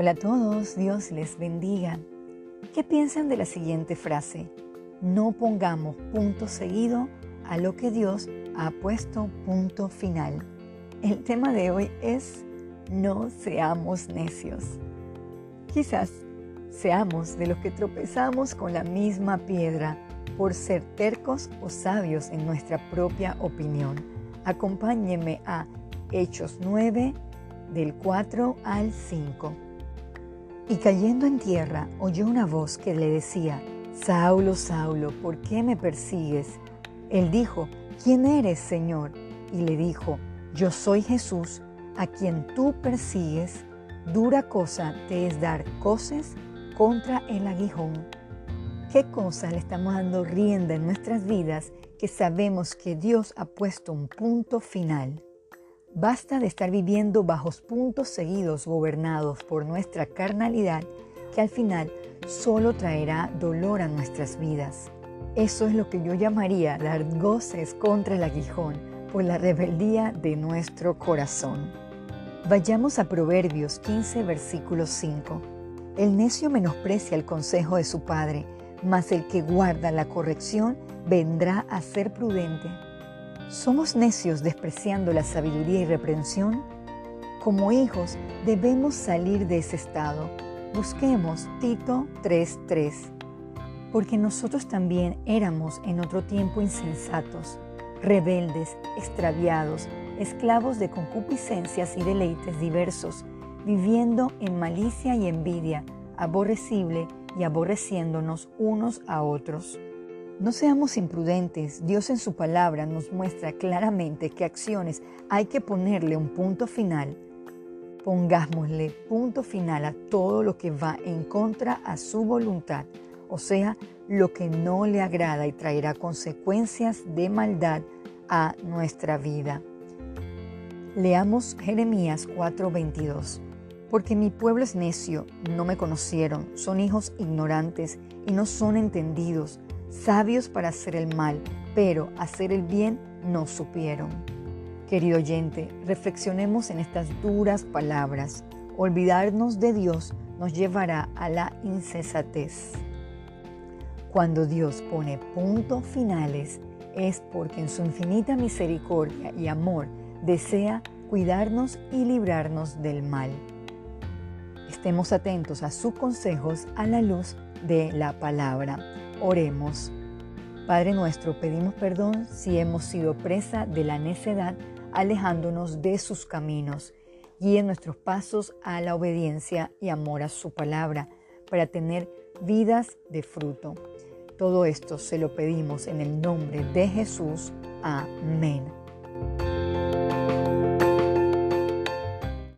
Hola a todos, Dios les bendiga. ¿Qué piensan de la siguiente frase? No pongamos punto seguido a lo que Dios ha puesto punto final. El tema de hoy es no seamos necios. Quizás seamos de los que tropezamos con la misma piedra por ser tercos o sabios en nuestra propia opinión. Acompáñeme a Hechos 9, del 4 al 5. Y cayendo en tierra, oyó una voz que le decía, Saulo, Saulo, ¿por qué me persigues? Él dijo, ¿quién eres, Señor? Y le dijo, yo soy Jesús, a quien tú persigues. Dura cosa te es dar coces contra el aguijón. ¿Qué cosa le estamos dando rienda en nuestras vidas que sabemos que Dios ha puesto un punto final? Basta de estar viviendo bajo puntos seguidos gobernados por nuestra carnalidad que al final solo traerá dolor a nuestras vidas. Eso es lo que yo llamaría dar goces contra el aguijón por la rebeldía de nuestro corazón. Vayamos a Proverbios 15, versículo 5. El necio menosprecia el consejo de su padre, mas el que guarda la corrección vendrá a ser prudente. ¿Somos necios despreciando la sabiduría y reprensión? Como hijos debemos salir de ese estado. Busquemos Tito 3:3, porque nosotros también éramos en otro tiempo insensatos, rebeldes, extraviados, esclavos de concupiscencias y deleites diversos, viviendo en malicia y envidia, aborrecible y aborreciéndonos unos a otros. No seamos imprudentes, Dios en su palabra nos muestra claramente qué acciones hay que ponerle un punto final. Pongámosle punto final a todo lo que va en contra a su voluntad, o sea, lo que no le agrada y traerá consecuencias de maldad a nuestra vida. Leamos Jeremías 4:22. Porque mi pueblo es necio, no me conocieron, son hijos ignorantes y no son entendidos, sabios para hacer el mal, pero hacer el bien no supieron. Querido oyente, reflexionemos en estas duras palabras. Olvidarnos de Dios nos llevará a la incesatez. Cuando Dios pone puntos finales es porque en su infinita misericordia y amor desea cuidarnos y librarnos del mal. Estemos atentos a sus consejos a la luz de la palabra. Oremos. Padre nuestro, pedimos perdón si hemos sido presa de la necedad, alejándonos de sus caminos. Guíe nuestros pasos a la obediencia y amor a su palabra, para tener vidas de fruto. Todo esto se lo pedimos en el nombre de Jesús. Amén.